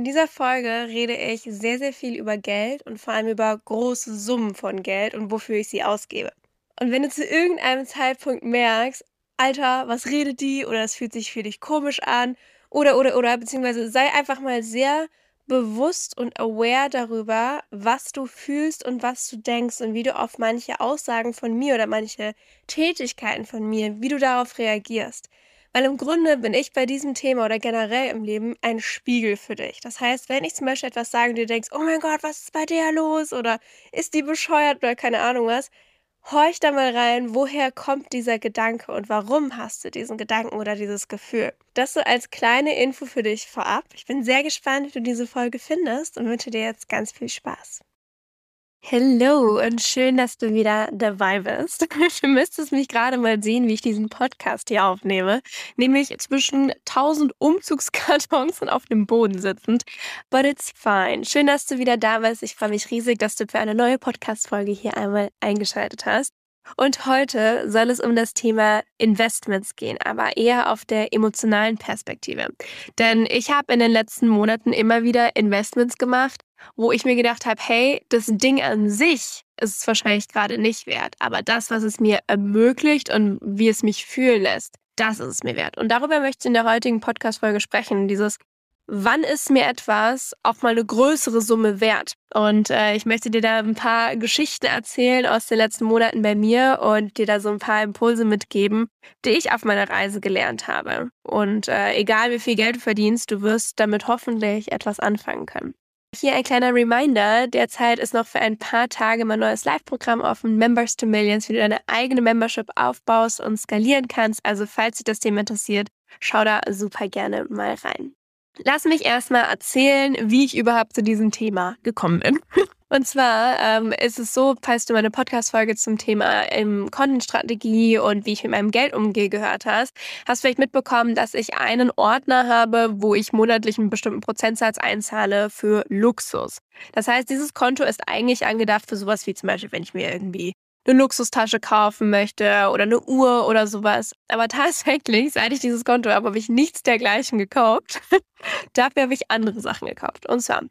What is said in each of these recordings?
In dieser Folge rede ich sehr, sehr viel über Geld und vor allem über große Summen von Geld und wofür ich sie ausgebe. Und wenn du zu irgendeinem Zeitpunkt merkst, Alter, was redet die? Oder es fühlt sich für dich komisch an. Oder, oder, oder, beziehungsweise sei einfach mal sehr bewusst und aware darüber, was du fühlst und was du denkst und wie du auf manche Aussagen von mir oder manche Tätigkeiten von mir, wie du darauf reagierst. Weil im Grunde bin ich bei diesem Thema oder generell im Leben ein Spiegel für dich. Das heißt, wenn ich zum Beispiel etwas sage und du denkst, oh mein Gott, was ist bei der los? Oder ist die bescheuert oder keine Ahnung was, horch da mal rein, woher kommt dieser Gedanke und warum hast du diesen Gedanken oder dieses Gefühl. Das so als kleine Info für dich vorab. Ich bin sehr gespannt, wie du diese Folge findest und wünsche dir jetzt ganz viel Spaß. Hallo und schön, dass du wieder dabei bist. Du müsstest mich gerade mal sehen, wie ich diesen Podcast hier aufnehme. Nämlich zwischen tausend Umzugskartons und auf dem Boden sitzend. But it's fine. Schön, dass du wieder da bist. Ich freue mich riesig, dass du für eine neue Podcast-Folge hier einmal eingeschaltet hast. Und heute soll es um das Thema Investments gehen, aber eher auf der emotionalen Perspektive. Denn ich habe in den letzten Monaten immer wieder Investments gemacht, wo ich mir gedacht habe, hey, das Ding an sich ist es wahrscheinlich gerade nicht wert, aber das, was es mir ermöglicht und wie es mich fühlen lässt, das ist es mir wert. Und darüber möchte ich in der heutigen Podcast-Folge sprechen, dieses wann ist mir etwas auch mal eine größere Summe wert? Und äh, ich möchte dir da ein paar Geschichten erzählen aus den letzten Monaten bei mir und dir da so ein paar Impulse mitgeben, die ich auf meiner Reise gelernt habe. Und äh, egal wie viel Geld du verdienst, du wirst damit hoffentlich etwas anfangen können. Hier ein kleiner Reminder. Derzeit ist noch für ein paar Tage mein neues Live-Programm offen, Members to Millions, wie du deine eigene Membership aufbaust und skalieren kannst. Also falls dich das Thema interessiert, schau da super gerne mal rein. Lass mich erstmal erzählen, wie ich überhaupt zu diesem Thema gekommen bin. Und zwar ähm, ist es so, falls du meine Podcast-Folge zum Thema ähm, Content-Strategie und wie ich mit meinem Geld umgehe gehört hast, hast du vielleicht mitbekommen, dass ich einen Ordner habe, wo ich monatlich einen bestimmten Prozentsatz einzahle für Luxus. Das heißt, dieses Konto ist eigentlich angedacht für sowas wie zum Beispiel, wenn ich mir irgendwie eine Luxustasche kaufen möchte oder eine Uhr oder sowas. Aber tatsächlich, seit ich dieses Konto habe, habe ich nichts dergleichen gekauft. Dafür habe ich andere Sachen gekauft. Und zwar,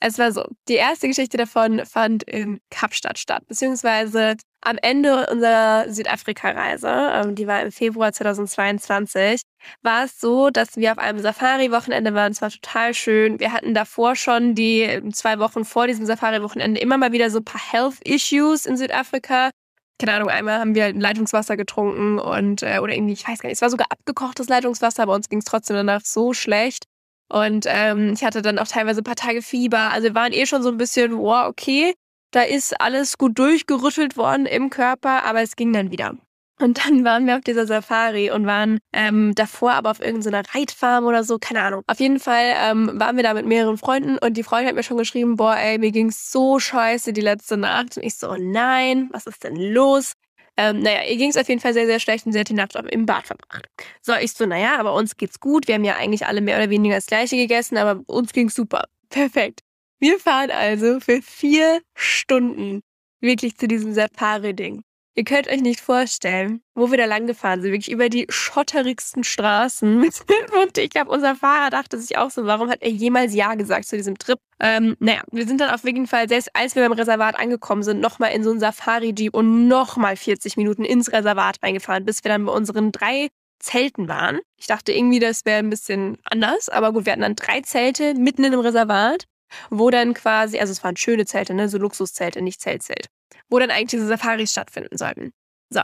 es war so, die erste Geschichte davon fand in Kapstadt statt, beziehungsweise am Ende unserer Südafrika-Reise, ähm, die war im Februar 2022, war es so, dass wir auf einem Safari-Wochenende waren. Es war total schön. Wir hatten davor schon die ähm, zwei Wochen vor diesem Safari-Wochenende immer mal wieder so ein paar Health-Issues in Südafrika. Keine Ahnung, einmal haben wir Leitungswasser getrunken und, äh, oder irgendwie, ich weiß gar nicht, es war sogar abgekochtes Leitungswasser, aber uns ging es trotzdem danach so schlecht. Und ähm, ich hatte dann auch teilweise ein paar Tage Fieber. Also wir waren eh schon so ein bisschen, wow, okay, da ist alles gut durchgerüttelt worden im Körper, aber es ging dann wieder. Und dann waren wir auf dieser Safari und waren ähm, davor aber auf irgendeiner Reitfarm oder so, keine Ahnung. Auf jeden Fall ähm, waren wir da mit mehreren Freunden und die Freundin hat mir schon geschrieben, boah, ey, mir ging's so scheiße die letzte Nacht. Und ich so, nein, was ist denn los? Ähm, naja, ihr ging es auf jeden Fall sehr, sehr schlecht und sie hat die Nacht im Bad verbracht. So, ich so, naja, aber uns geht's gut. Wir haben ja eigentlich alle mehr oder weniger das Gleiche gegessen, aber uns ging's super. Perfekt. Wir fahren also für vier Stunden wirklich zu diesem Safari-Ding. Ihr könnt euch nicht vorstellen, wo wir da lang gefahren sind. Wirklich über die schotterigsten Straßen. Und ich habe unser Fahrer dachte sich auch so, warum hat er jemals Ja gesagt zu diesem Trip? Ähm, naja, wir sind dann auf jeden Fall, selbst als wir beim Reservat angekommen sind, nochmal in so einen Safari-Jeep und nochmal 40 Minuten ins Reservat reingefahren, bis wir dann bei unseren drei Zelten waren. Ich dachte irgendwie, das wäre ein bisschen anders, aber gut, wir hatten dann drei Zelte mitten in einem Reservat wo dann quasi, also es waren schöne Zelte, ne, so Luxuszelte, nicht Zeltzelt, wo dann eigentlich diese Safaris stattfinden sollten. So.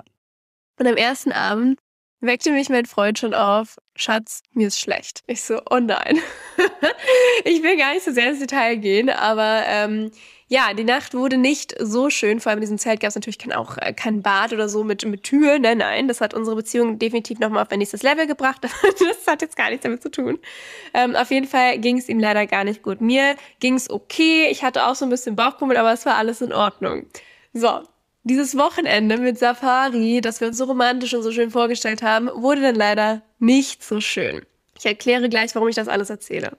Und am ersten Abend weckte mich mein Freund schon auf, Schatz, mir ist schlecht. Ich so, oh nein. ich will gar nicht so sehr ins Detail gehen, aber ähm, ja, die Nacht wurde nicht so schön. Vor allem in diesem Zelt gab es natürlich kein, auch äh, kein Bad oder so mit, mit Tür. Nein, nein, das hat unsere Beziehung definitiv nochmal auf ein nächstes Level gebracht. das hat jetzt gar nichts damit zu tun. Ähm, auf jeden Fall ging es ihm leider gar nicht gut. Mir ging es okay. Ich hatte auch so ein bisschen Bauchpummel, aber es war alles in Ordnung. So, dieses Wochenende mit Safari, das wir uns so romantisch und so schön vorgestellt haben, wurde dann leider nicht so schön. Ich erkläre gleich, warum ich das alles erzähle.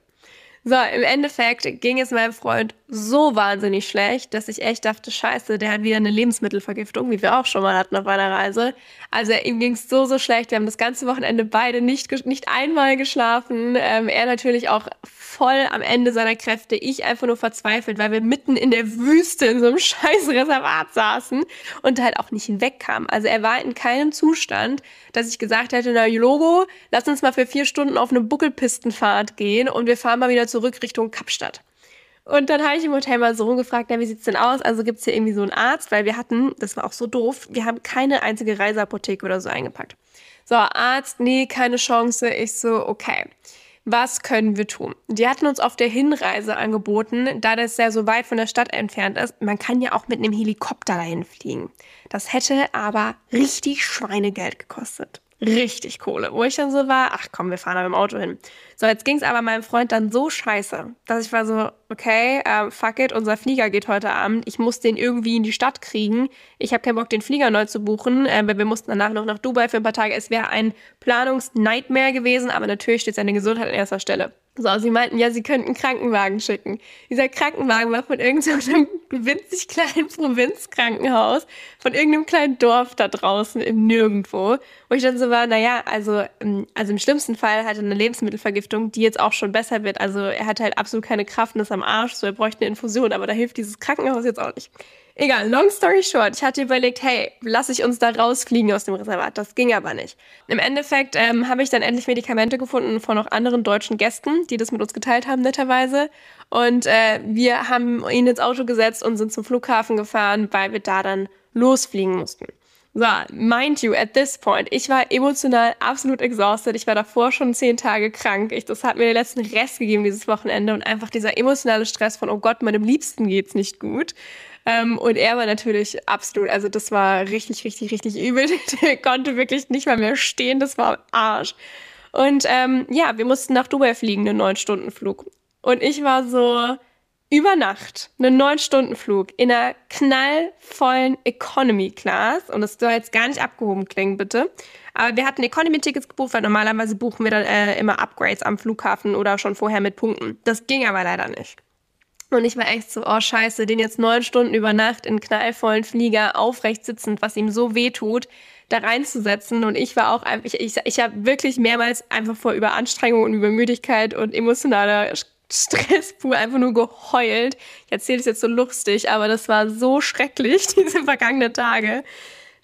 So, im Endeffekt ging es meinem Freund so wahnsinnig schlecht, dass ich echt dachte, scheiße, der hat wieder eine Lebensmittelvergiftung, wie wir auch schon mal hatten auf einer Reise. Also ihm ging es so, so schlecht. Wir haben das ganze Wochenende beide nicht, nicht einmal geschlafen. Ähm, er natürlich auch voll am Ende seiner Kräfte. Ich einfach nur verzweifelt, weil wir mitten in der Wüste in so einem scheiß Reservat saßen und halt auch nicht wegkamen. Also er war in keinem Zustand, dass ich gesagt hätte, na Logo, lass uns mal für vier Stunden auf eine Buckelpistenfahrt gehen und wir fahren mal wieder zurück Richtung Kapstadt. Und dann habe ich im Hotel mal so rumgefragt, ja, wie sieht's denn aus? Also gibt's hier irgendwie so einen Arzt? Weil wir hatten, das war auch so doof, wir haben keine einzige Reiseapotheke oder so eingepackt. So, Arzt, nee, keine Chance. Ich so, okay was können wir tun? Die hatten uns auf der Hinreise angeboten, da das ja so weit von der Stadt entfernt ist, man kann ja auch mit einem Helikopter dahin fliegen. Das hätte aber richtig Schweinegeld gekostet richtig Kohle. Wo ich dann so war, ach komm, wir fahren da mit dem Auto hin. So, jetzt ging es aber meinem Freund dann so scheiße, dass ich war so, okay, äh, fuck it, unser Flieger geht heute Abend. Ich muss den irgendwie in die Stadt kriegen. Ich habe keinen Bock, den Flieger neu zu buchen, äh, weil wir mussten danach noch nach Dubai für ein paar Tage. Es wäre ein Planungs-Nightmare gewesen, aber natürlich steht seine Gesundheit an erster Stelle. So, sie meinten, ja, sie könnten einen Krankenwagen schicken. Dieser Krankenwagen war von irgendeinem winzig kleinen Provinzkrankenhaus, von irgendeinem kleinen Dorf da draußen im Nirgendwo. Wo ich dann so war, naja, also, ähm, also im schlimmsten Fall hatte er eine Lebensmittelvergiftung, die jetzt auch schon besser wird. Also er hat halt absolut keine Kraft und ist am Arsch, so er bräuchte eine Infusion, aber da hilft dieses Krankenhaus jetzt auch nicht. Egal, long story short, ich hatte überlegt, hey, lass ich uns da rausfliegen aus dem Reservat. Das ging aber nicht. Im Endeffekt ähm, habe ich dann endlich Medikamente gefunden von noch anderen deutschen Gästen, die das mit uns geteilt haben, netterweise. Und äh, wir haben ihn ins Auto gesetzt und sind zum Flughafen gefahren, weil wir da dann losfliegen mussten. So, mind you, at this point, ich war emotional absolut exhausted. Ich war davor schon zehn Tage krank. Ich, das hat mir den letzten Rest gegeben dieses Wochenende und einfach dieser emotionale Stress von, oh Gott, meinem Liebsten geht's nicht gut. Ähm, und er war natürlich absolut, also das war richtig, richtig, richtig übel. Der konnte wirklich nicht mal mehr stehen, das war Arsch. Und ähm, ja, wir mussten nach Dubai fliegen, einen neun Stunden Flug. Und ich war so über Nacht einen neun Stunden Flug in einer knallvollen Economy Class. Und das soll jetzt gar nicht abgehoben klingen, bitte. Aber wir hatten Economy-Tickets gebucht, weil normalerweise buchen wir dann äh, immer Upgrades am Flughafen oder schon vorher mit Punkten. Das ging aber leider nicht. Und ich war echt so, oh scheiße, den jetzt neun Stunden über Nacht in knallvollen Flieger aufrecht sitzend, was ihm so weh tut, da reinzusetzen. Und ich war auch einfach, ich, ich, ich habe wirklich mehrmals einfach vor Überanstrengung und Übermüdigkeit und emotionaler Stress pur einfach nur geheult. Ich erzähle es jetzt so lustig, aber das war so schrecklich, diese vergangenen Tage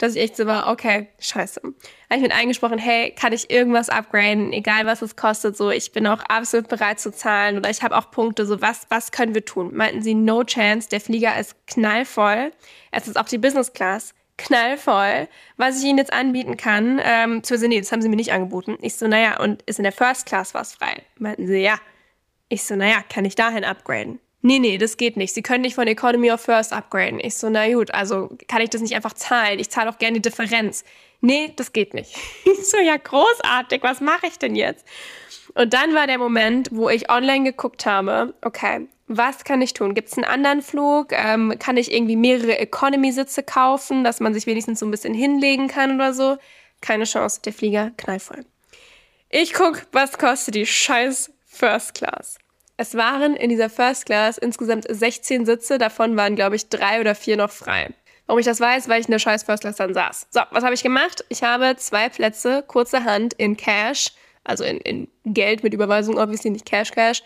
dass ich echt so war, okay, scheiße. Habe ich mit eingesprochen, hey, kann ich irgendwas upgraden, egal was es kostet, so, ich bin auch absolut bereit zu zahlen oder ich habe auch Punkte, so, was, was können wir tun? Meinten sie, no chance, der Flieger ist knallvoll, es ist auch die Business Class, knallvoll, was ich ihnen jetzt anbieten kann, ähm, zu nee, das haben sie mir nicht angeboten. Ich so, naja, und ist in der First Class was frei? Meinten sie, ja. Ich so, naja, kann ich dahin upgraden? nee, nee, das geht nicht. Sie können nicht von Economy of First upgraden. Ich so, na gut, also kann ich das nicht einfach zahlen? Ich zahle auch gerne die Differenz. Nee, das geht nicht. Ich so, ja, großartig, was mache ich denn jetzt? Und dann war der Moment, wo ich online geguckt habe, okay, was kann ich tun? Gibt es einen anderen Flug? Ähm, kann ich irgendwie mehrere Economy-Sitze kaufen, dass man sich wenigstens so ein bisschen hinlegen kann oder so? Keine Chance, der Flieger knallvoll. Ich guck, was kostet die scheiß First Class. Es waren in dieser First Class insgesamt 16 Sitze, davon waren, glaube ich, drei oder vier noch frei. Warum ich das weiß, weil ich in der scheiß First Class dann saß. So, was habe ich gemacht? Ich habe zwei Plätze kurzerhand in Cash, also in, in Geld mit Überweisung, obviously nicht Cash Cash,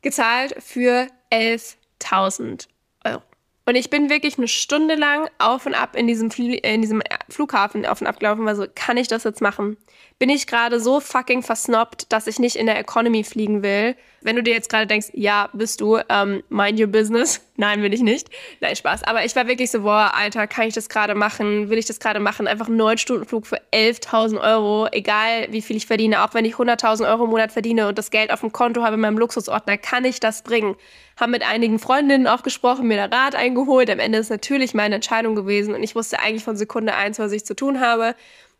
gezahlt für 11.000 Euro. Und ich bin wirklich eine Stunde lang auf und ab in diesem, Flie in diesem Flughafen auf und ab gelaufen, weil so, kann ich das jetzt machen? Bin ich gerade so fucking versnobbt, dass ich nicht in der Economy fliegen will? Wenn du dir jetzt gerade denkst, ja, bist du, ähm, mind your business, Nein, will ich nicht. Nein, Spaß. Aber ich war wirklich so, boah, Alter, kann ich das gerade machen? Will ich das gerade machen? Einfach einen 9-Stunden-Flug für 11.000 Euro, egal wie viel ich verdiene. Auch wenn ich 100.000 Euro im Monat verdiene und das Geld auf dem Konto habe in meinem Luxusordner, kann ich das bringen. Haben mit einigen Freundinnen auch gesprochen, mir da Rat eingeholt. Am Ende ist natürlich meine Entscheidung gewesen und ich wusste eigentlich von Sekunde eins, was ich zu tun habe.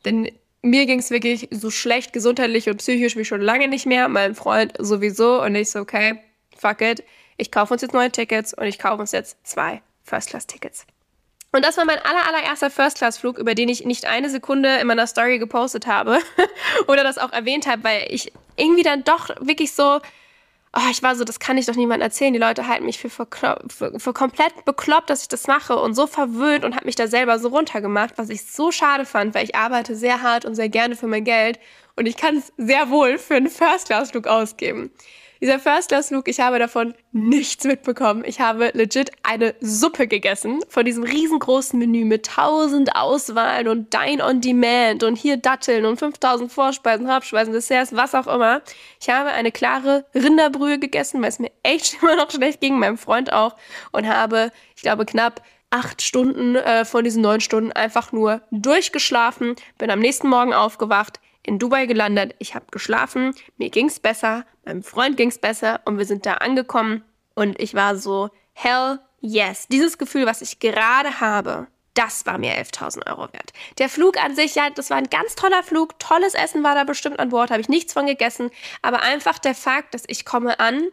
Denn mir ging es wirklich so schlecht gesundheitlich und psychisch wie schon lange nicht mehr. Mein Freund sowieso und ich so, okay, fuck it ich kaufe uns jetzt neue Tickets und ich kaufe uns jetzt zwei First-Class-Tickets. Und das war mein aller, allererster First-Class-Flug, über den ich nicht eine Sekunde in meiner Story gepostet habe oder das auch erwähnt habe, weil ich irgendwie dann doch wirklich so, oh, ich war so, das kann ich doch niemandem erzählen. Die Leute halten mich für, für, für komplett bekloppt, dass ich das mache und so verwöhnt und habe mich da selber so runtergemacht, was ich so schade fand, weil ich arbeite sehr hart und sehr gerne für mein Geld und ich kann es sehr wohl für einen First-Class-Flug ausgeben. Dieser First-Class-Flug, ich habe davon nichts mitbekommen. Ich habe legit eine Suppe gegessen von diesem riesengroßen Menü mit tausend Auswahlen und Dine on Demand und hier Datteln und 5000 Vorspeisen, Hauptspeisen, Desserts, was auch immer. Ich habe eine klare Rinderbrühe gegessen, weil es mir echt immer noch schlecht ging, meinem Freund auch, und habe, ich glaube, knapp acht Stunden äh, von diesen neun Stunden einfach nur durchgeschlafen, bin am nächsten Morgen aufgewacht, in Dubai gelandet, ich habe geschlafen, mir ging's besser, meinem Freund ging's besser und wir sind da angekommen und ich war so, hell yes, dieses Gefühl, was ich gerade habe, das war mir 11.000 Euro wert. Der Flug an sich, ja, das war ein ganz toller Flug, tolles Essen war da bestimmt an Bord, habe ich nichts von gegessen, aber einfach der Fakt, dass ich komme an,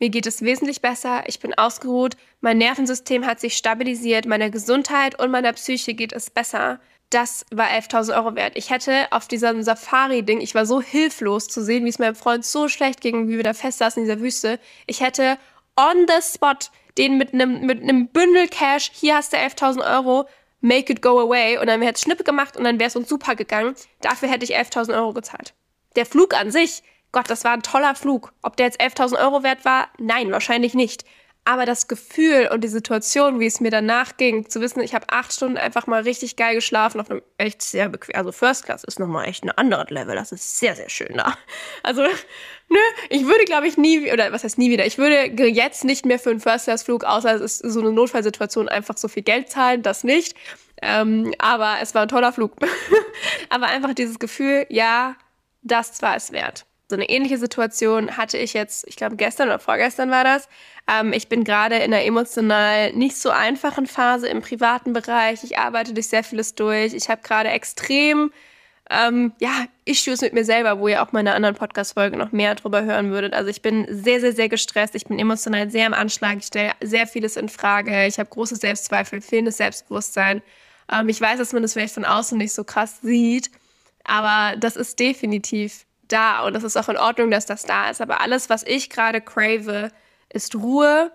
mir geht es wesentlich besser, ich bin ausgeruht, mein Nervensystem hat sich stabilisiert, meiner Gesundheit und meiner Psyche geht es besser das war 11.000 Euro wert. Ich hätte auf diesem Safari-Ding, ich war so hilflos zu sehen, wie es meinem Freund so schlecht ging, wie wir da fest saßen in dieser Wüste. Ich hätte on the spot den mit einem mit einem Bündel Cash, hier hast du 11.000 Euro, make it go away. Und dann wäre es Schnippe gemacht und dann wäre es uns super gegangen. Dafür hätte ich 11.000 Euro gezahlt. Der Flug an sich, Gott, das war ein toller Flug. Ob der jetzt 11.000 Euro wert war? Nein, wahrscheinlich nicht. Aber das Gefühl und die Situation, wie es mir danach ging, zu wissen, ich habe acht Stunden einfach mal richtig geil geschlafen auf einem echt sehr bequem. Also First Class ist nochmal echt ein anderes Level. Das ist sehr, sehr schön da. Also, nö, ich würde, glaube ich, nie, oder was heißt nie wieder, ich würde jetzt nicht mehr für einen First Class Flug, außer es ist so eine Notfallsituation, einfach so viel Geld zahlen, das nicht. Ähm, aber es war ein toller Flug. aber einfach dieses Gefühl, ja, das war es wert. So eine ähnliche Situation hatte ich jetzt, ich glaube gestern oder vorgestern war das. Ähm, ich bin gerade in einer emotional nicht so einfachen Phase im privaten Bereich. Ich arbeite durch sehr vieles durch. Ich habe gerade extrem ähm, ja, Issues mit mir selber, wo ihr auch meine anderen Podcast-Folgen noch mehr drüber hören würdet. Also ich bin sehr, sehr, sehr gestresst. Ich bin emotional sehr im Anschlag. Ich stelle sehr vieles in Frage. Ich habe große Selbstzweifel, fehlendes Selbstbewusstsein. Ähm, ich weiß, dass man das vielleicht von außen nicht so krass sieht, aber das ist definitiv da und es ist auch in Ordnung, dass das da ist. Aber alles, was ich gerade crave, ist Ruhe,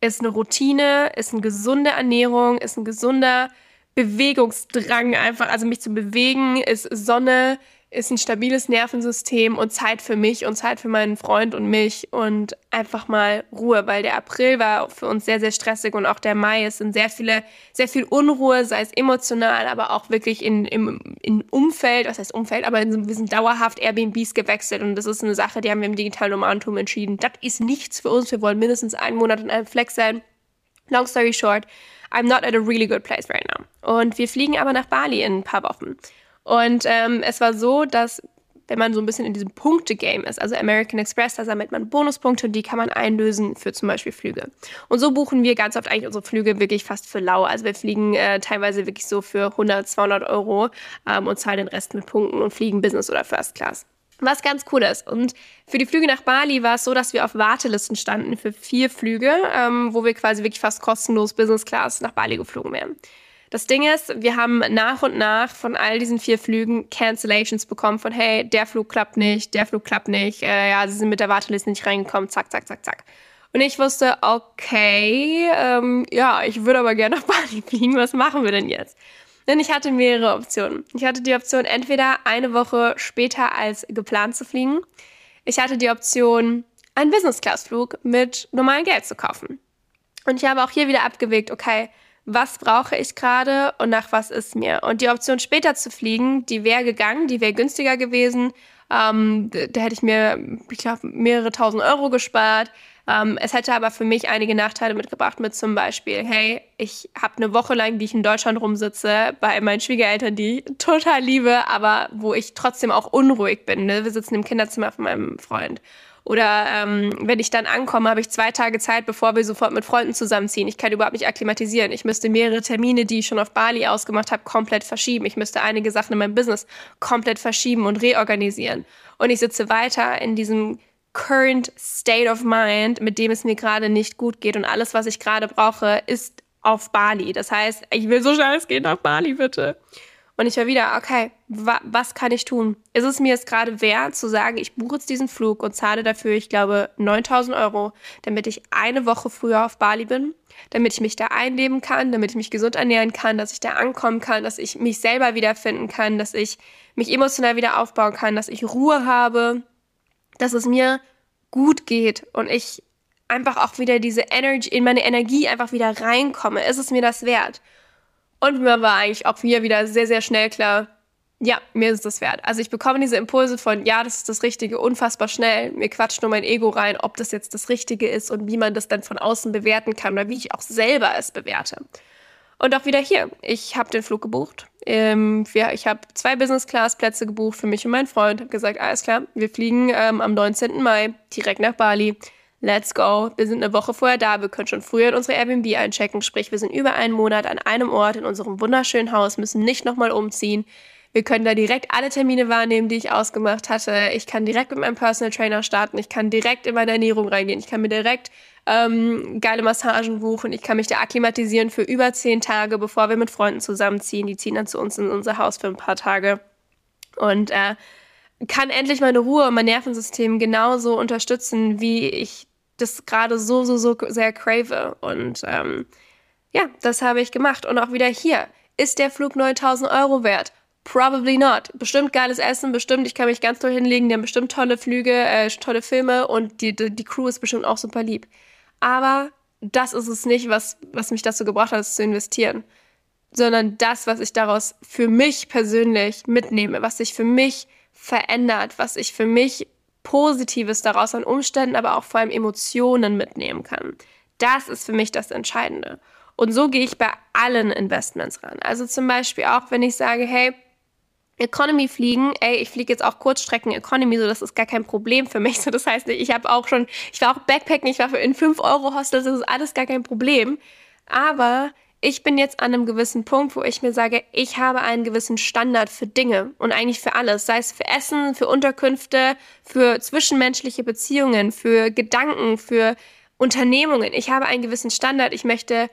ist eine Routine, ist eine gesunde Ernährung, ist ein gesunder Bewegungsdrang einfach, also mich zu bewegen, ist Sonne, ist ein stabiles Nervensystem und Zeit für mich und Zeit für meinen Freund und mich und einfach mal Ruhe, weil der April war für uns sehr, sehr stressig und auch der Mai. Es sind sehr viele, sehr viel Unruhe, sei es emotional, aber auch wirklich in, im, im Umfeld, was heißt Umfeld, aber wir sind dauerhaft Airbnbs gewechselt und das ist eine Sache, die haben wir im digitalen Nomadentum entschieden. Das ist nichts für uns. Wir wollen mindestens einen Monat in einem Flex sein. Long story short, I'm not at a really good place right now. Und wir fliegen aber nach Bali in ein paar Wochen. Und ähm, es war so, dass wenn man so ein bisschen in diesem Punkte-Game ist, also American Express, da sammelt man Bonuspunkte und die kann man einlösen für zum Beispiel Flüge. Und so buchen wir ganz oft eigentlich unsere Flüge wirklich fast für lau. Also wir fliegen äh, teilweise wirklich so für 100, 200 Euro ähm, und zahlen den Rest mit Punkten und fliegen Business oder First Class. Was ganz cool ist. Und für die Flüge nach Bali war es so, dass wir auf Wartelisten standen für vier Flüge, ähm, wo wir quasi wirklich fast kostenlos Business Class nach Bali geflogen wären. Das Ding ist, wir haben nach und nach von all diesen vier Flügen Cancellations bekommen von, hey, der Flug klappt nicht, der Flug klappt nicht, äh, ja, sie sind mit der Warteliste nicht reingekommen, zack, zack, zack, zack. Und ich wusste, okay, ähm, ja, ich würde aber gerne nach Bali fliegen, was machen wir denn jetzt? Denn ich hatte mehrere Optionen. Ich hatte die Option, entweder eine Woche später als geplant zu fliegen. Ich hatte die Option, einen Business-Class-Flug mit normalem Geld zu kaufen. Und ich habe auch hier wieder abgewegt, okay, was brauche ich gerade und nach was ist mir. Und die Option später zu fliegen, die wäre gegangen, die wäre günstiger gewesen. Ähm, da hätte ich mir, ich glaube, mehrere tausend Euro gespart. Ähm, es hätte aber für mich einige Nachteile mitgebracht, mit zum Beispiel, hey, ich habe eine Woche lang, die ich in Deutschland rumsitze, bei meinen Schwiegereltern, die ich total liebe, aber wo ich trotzdem auch unruhig bin. Ne? Wir sitzen im Kinderzimmer von meinem Freund. Oder ähm, wenn ich dann ankomme, habe ich zwei Tage Zeit, bevor wir sofort mit Freunden zusammenziehen. Ich kann überhaupt nicht akklimatisieren. Ich müsste mehrere Termine, die ich schon auf Bali ausgemacht habe, komplett verschieben. Ich müsste einige Sachen in meinem Business komplett verschieben und reorganisieren. Und ich sitze weiter in diesem current state of mind, mit dem es mir gerade nicht gut geht. Und alles, was ich gerade brauche, ist auf Bali. Das heißt, ich will so schnell es geht nach Bali, bitte. Und ich war wieder, okay, wa was kann ich tun? Ist es mir jetzt gerade wert zu sagen, ich buche jetzt diesen Flug und zahle dafür, ich glaube, 9000 Euro, damit ich eine Woche früher auf Bali bin, damit ich mich da einleben kann, damit ich mich gesund ernähren kann, dass ich da ankommen kann, dass ich mich selber wiederfinden kann, dass ich mich emotional wieder aufbauen kann, dass ich Ruhe habe, dass es mir gut geht und ich einfach auch wieder diese Energy, in meine Energie einfach wieder reinkomme. Ist es mir das wert? Und mir war eigentlich auch hier wieder sehr, sehr schnell klar, ja, mir ist das wert. Also ich bekomme diese Impulse von, ja, das ist das Richtige, unfassbar schnell. Mir quatscht nur mein Ego rein, ob das jetzt das Richtige ist und wie man das dann von außen bewerten kann oder wie ich auch selber es bewerte. Und auch wieder hier. Ich habe den Flug gebucht. Ähm, ja, ich habe zwei Business-Class-Plätze gebucht für mich und meinen Freund. Habe gesagt, alles klar, wir fliegen ähm, am 19. Mai direkt nach Bali. Let's go. Wir sind eine Woche vorher da. Wir können schon früher in unsere Airbnb einchecken. Sprich, wir sind über einen Monat an einem Ort in unserem wunderschönen Haus, müssen nicht nochmal umziehen. Wir können da direkt alle Termine wahrnehmen, die ich ausgemacht hatte. Ich kann direkt mit meinem Personal Trainer starten. Ich kann direkt in meine Ernährung reingehen. Ich kann mir direkt ähm, geile Massagen buchen. Ich kann mich da akklimatisieren für über zehn Tage, bevor wir mit Freunden zusammenziehen. Die ziehen dann zu uns in unser Haus für ein paar Tage. Und äh, kann endlich meine Ruhe und mein Nervensystem genauso unterstützen, wie ich das gerade so, so, so sehr crave. Und ähm, ja, das habe ich gemacht. Und auch wieder hier. Ist der Flug 9000 Euro wert? Probably not. Bestimmt geiles Essen, bestimmt, ich kann mich ganz toll hinlegen, die haben bestimmt tolle Flüge, äh, tolle Filme und die, die, die Crew ist bestimmt auch super lieb. Aber das ist es nicht, was, was mich dazu gebracht hat, zu investieren. Sondern das, was ich daraus für mich persönlich mitnehme, was sich für mich verändert, was ich für mich Positives daraus an Umständen, aber auch vor allem Emotionen mitnehmen kann. Das ist für mich das Entscheidende. Und so gehe ich bei allen Investments ran. Also zum Beispiel auch, wenn ich sage, hey, Economy fliegen, ey, ich fliege jetzt auch Kurzstrecken Economy, so das ist gar kein Problem für mich. So, das heißt, ich habe auch schon, ich war auch Backpacken, ich war für in 5 Euro Hostels, das ist alles gar kein Problem. Aber ich bin jetzt an einem gewissen Punkt, wo ich mir sage, ich habe einen gewissen Standard für Dinge und eigentlich für alles, sei es für Essen, für Unterkünfte, für zwischenmenschliche Beziehungen, für Gedanken, für Unternehmungen. Ich habe einen gewissen Standard. Ich möchte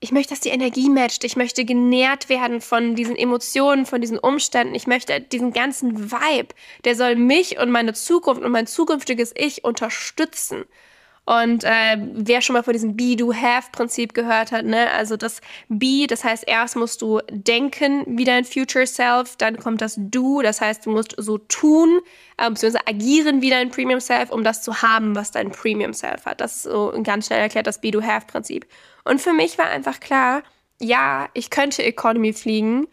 ich möchte, dass die Energie matcht. Ich möchte genährt werden von diesen Emotionen, von diesen Umständen. Ich möchte diesen ganzen Vibe, der soll mich und meine Zukunft und mein zukünftiges Ich unterstützen. Und äh, wer schon mal von diesem Be-Do-Have-Prinzip gehört hat, ne? Also das Be, das heißt, erst musst du denken wie dein Future Self, dann kommt das Do, das heißt, du musst so tun, äh, beziehungsweise agieren wie dein Premium Self, um das zu haben, was dein Premium Self hat. Das ist so ganz schnell erklärt das Be-Do-Have-Prinzip. Und für mich war einfach klar, ja, ich könnte Economy fliegen,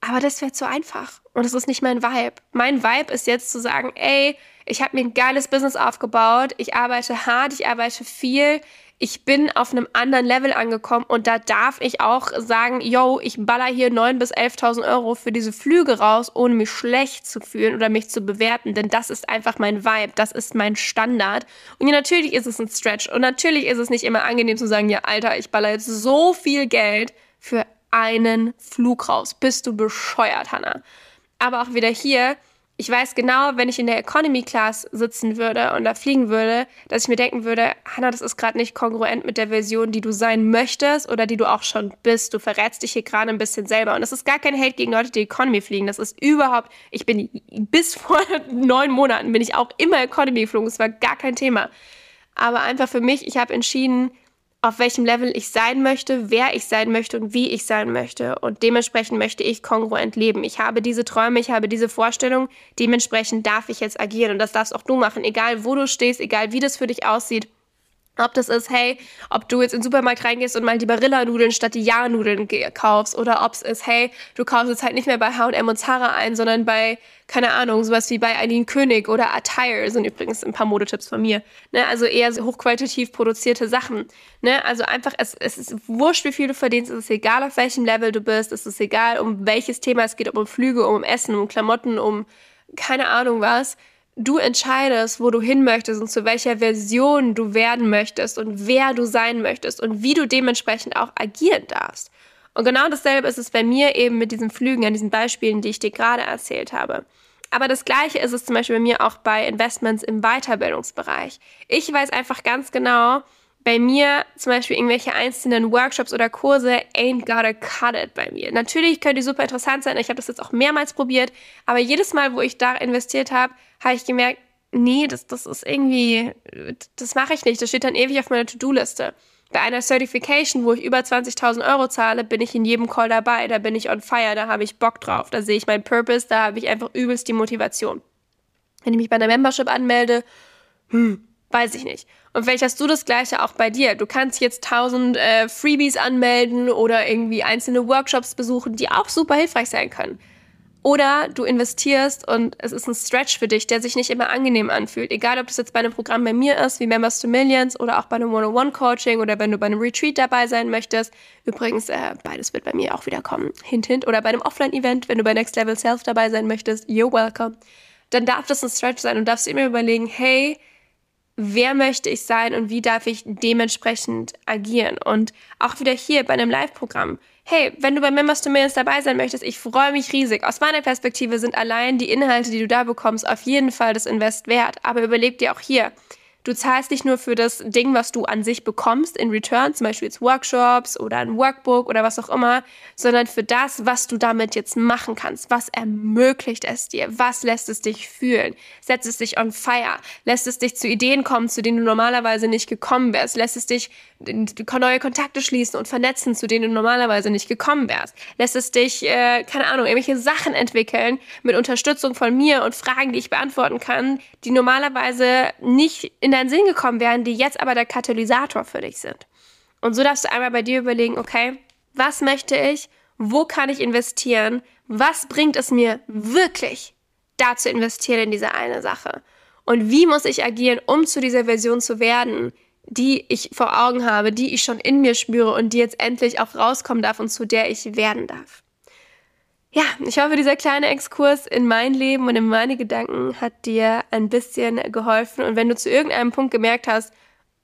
aber das wäre zu einfach. Und das ist nicht mein Vibe. Mein Vibe ist jetzt zu sagen, ey, ich habe mir ein geiles Business aufgebaut, ich arbeite hart, ich arbeite viel, ich bin auf einem anderen Level angekommen und da darf ich auch sagen, yo, ich baller hier 9.000 bis 11.000 Euro für diese Flüge raus, ohne mich schlecht zu fühlen oder mich zu bewerten, denn das ist einfach mein Vibe, das ist mein Standard. Und ja, natürlich ist es ein Stretch und natürlich ist es nicht immer angenehm zu sagen, ja, Alter, ich baller jetzt so viel Geld für einen Flug raus. Bist du bescheuert, Hannah? Aber auch wieder hier, ich weiß genau, wenn ich in der Economy Class sitzen würde und da fliegen würde, dass ich mir denken würde, Hannah, das ist gerade nicht kongruent mit der Version, die du sein möchtest oder die du auch schon bist. Du verrätst dich hier gerade ein bisschen selber. Und das ist gar kein Hate gegen Leute, die Economy fliegen. Das ist überhaupt, ich bin bis vor neun Monaten bin ich auch immer Economy geflogen. Das war gar kein Thema. Aber einfach für mich, ich habe entschieden, auf welchem Level ich sein möchte, wer ich sein möchte und wie ich sein möchte. Und dementsprechend möchte ich kongruent leben. Ich habe diese Träume, ich habe diese Vorstellung, dementsprechend darf ich jetzt agieren. Und das darfst auch du machen, egal wo du stehst, egal wie das für dich aussieht. Ob das ist, hey, ob du jetzt in den Supermarkt reingehst und mal die Barilla-Nudeln statt die Ja-Nudeln kaufst. Oder ob es ist, hey, du kaufst jetzt halt nicht mehr bei H&M und Zara ein, sondern bei, keine Ahnung, sowas wie bei Eileen König oder Attire sind übrigens ein paar Modetipps von mir. Ne? Also eher hochqualitativ produzierte Sachen. Ne? Also einfach, es, es ist wurscht, wie viel du verdienst. Es ist egal, auf welchem Level du bist. Es ist egal, um welches Thema es geht. Ob um Flüge, um Essen, um Klamotten, um keine Ahnung was du entscheidest, wo du hin möchtest und zu welcher Version du werden möchtest und wer du sein möchtest und wie du dementsprechend auch agieren darfst. Und genau dasselbe ist es bei mir eben mit diesen Flügen, an diesen Beispielen, die ich dir gerade erzählt habe. Aber das Gleiche ist es zum Beispiel bei mir auch bei Investments im Weiterbildungsbereich. Ich weiß einfach ganz genau, bei mir zum Beispiel irgendwelche einzelnen Workshops oder Kurse ain't gotta cut it bei mir. Natürlich können die super interessant sein. Ich habe das jetzt auch mehrmals probiert, aber jedes Mal, wo ich da investiert habe, habe ich gemerkt, nee, das, das ist irgendwie, das mache ich nicht. Das steht dann ewig auf meiner To-Do-Liste. Bei einer Certification, wo ich über 20.000 Euro zahle, bin ich in jedem Call dabei. Da bin ich on fire, da habe ich Bock drauf. Da sehe ich meinen Purpose, da habe ich einfach übelst die Motivation. Wenn ich mich bei einer Membership anmelde, hm, weiß ich nicht. Und vielleicht hast du das Gleiche auch bei dir. Du kannst jetzt 1000 äh, Freebies anmelden oder irgendwie einzelne Workshops besuchen, die auch super hilfreich sein können. Oder du investierst und es ist ein Stretch für dich, der sich nicht immer angenehm anfühlt. Egal, ob das jetzt bei einem Programm bei mir ist, wie Members to Millions oder auch bei einem One-on-One-Coaching oder wenn du bei einem Retreat dabei sein möchtest. Übrigens, äh, beides wird bei mir auch wieder kommen. Hint, hint. Oder bei einem Offline-Event, wenn du bei Next Level Self dabei sein möchtest. You're welcome. Dann darf das ein Stretch sein und darfst immer überlegen, hey, wer möchte ich sein und wie darf ich dementsprechend agieren. Und auch wieder hier bei einem Live-Programm hey, wenn du bei Members to Millions dabei sein möchtest, ich freue mich riesig. Aus meiner Perspektive sind allein die Inhalte, die du da bekommst, auf jeden Fall das Invest wert. Aber überleg dir auch hier, Du zahlst nicht nur für das Ding, was du an sich bekommst in Return, zum Beispiel jetzt Workshops oder ein Workbook oder was auch immer, sondern für das, was du damit jetzt machen kannst. Was ermöglicht es dir? Was lässt es dich fühlen? Setzt es dich on fire? Lässt es dich zu Ideen kommen, zu denen du normalerweise nicht gekommen wärst? Lässt es dich neue Kontakte schließen und vernetzen, zu denen du normalerweise nicht gekommen wärst? Lässt es dich, äh, keine Ahnung, irgendwelche Sachen entwickeln mit Unterstützung von mir und Fragen, die ich beantworten kann, die normalerweise nicht in in deinen Sinn gekommen wären, die jetzt aber der Katalysator für dich sind. Und so darfst du einmal bei dir überlegen, okay, was möchte ich? Wo kann ich investieren? Was bringt es mir wirklich, da zu investieren in diese eine Sache? Und wie muss ich agieren, um zu dieser Version zu werden, die ich vor Augen habe, die ich schon in mir spüre und die jetzt endlich auch rauskommen darf und zu der ich werden darf? Ja, ich hoffe, dieser kleine Exkurs in mein Leben und in meine Gedanken hat dir ein bisschen geholfen. Und wenn du zu irgendeinem Punkt gemerkt hast,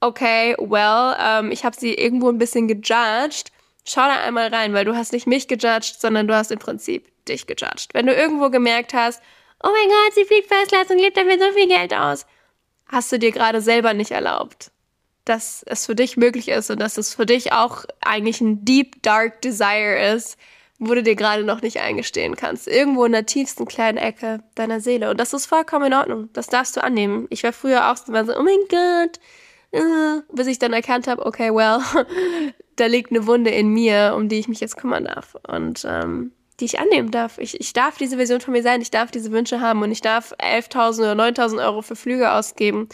okay, well, ähm, ich habe sie irgendwo ein bisschen gejudged, schau da einmal rein, weil du hast nicht mich gejudged, sondern du hast im Prinzip dich gejudged. Wenn du irgendwo gemerkt hast, oh mein Gott, sie fliegt Festplatz und gibt dafür so viel Geld aus, hast du dir gerade selber nicht erlaubt, dass es für dich möglich ist und dass es für dich auch eigentlich ein deep, dark Desire ist, wo du dir gerade noch nicht eingestehen kannst. Irgendwo in der tiefsten kleinen Ecke deiner Seele. Und das ist vollkommen in Ordnung. Das darfst du annehmen. Ich war früher auch so, oh mein Gott, äh, bis ich dann erkannt habe, okay, well, da liegt eine Wunde in mir, um die ich mich jetzt kümmern darf. Und ähm, die ich annehmen darf. Ich, ich darf diese Version von mir sein, ich darf diese Wünsche haben und ich darf 11.000 oder 9.000 Euro für Flüge ausgeben.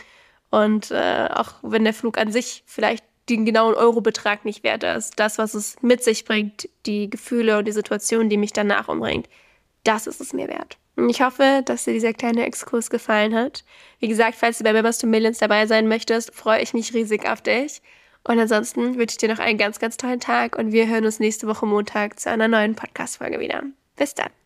Und äh, auch wenn der Flug an sich vielleicht den genauen Eurobetrag nicht wert ist. Das, was es mit sich bringt, die Gefühle und die Situation, die mich danach umbringt, das ist es mir wert. Und ich hoffe, dass dir dieser kleine Exkurs gefallen hat. Wie gesagt, falls du bei Members to Millions dabei sein möchtest, freue ich mich riesig auf dich. Und ansonsten wünsche ich dir noch einen ganz, ganz tollen Tag und wir hören uns nächste Woche Montag zu einer neuen Podcast-Folge wieder. Bis dann.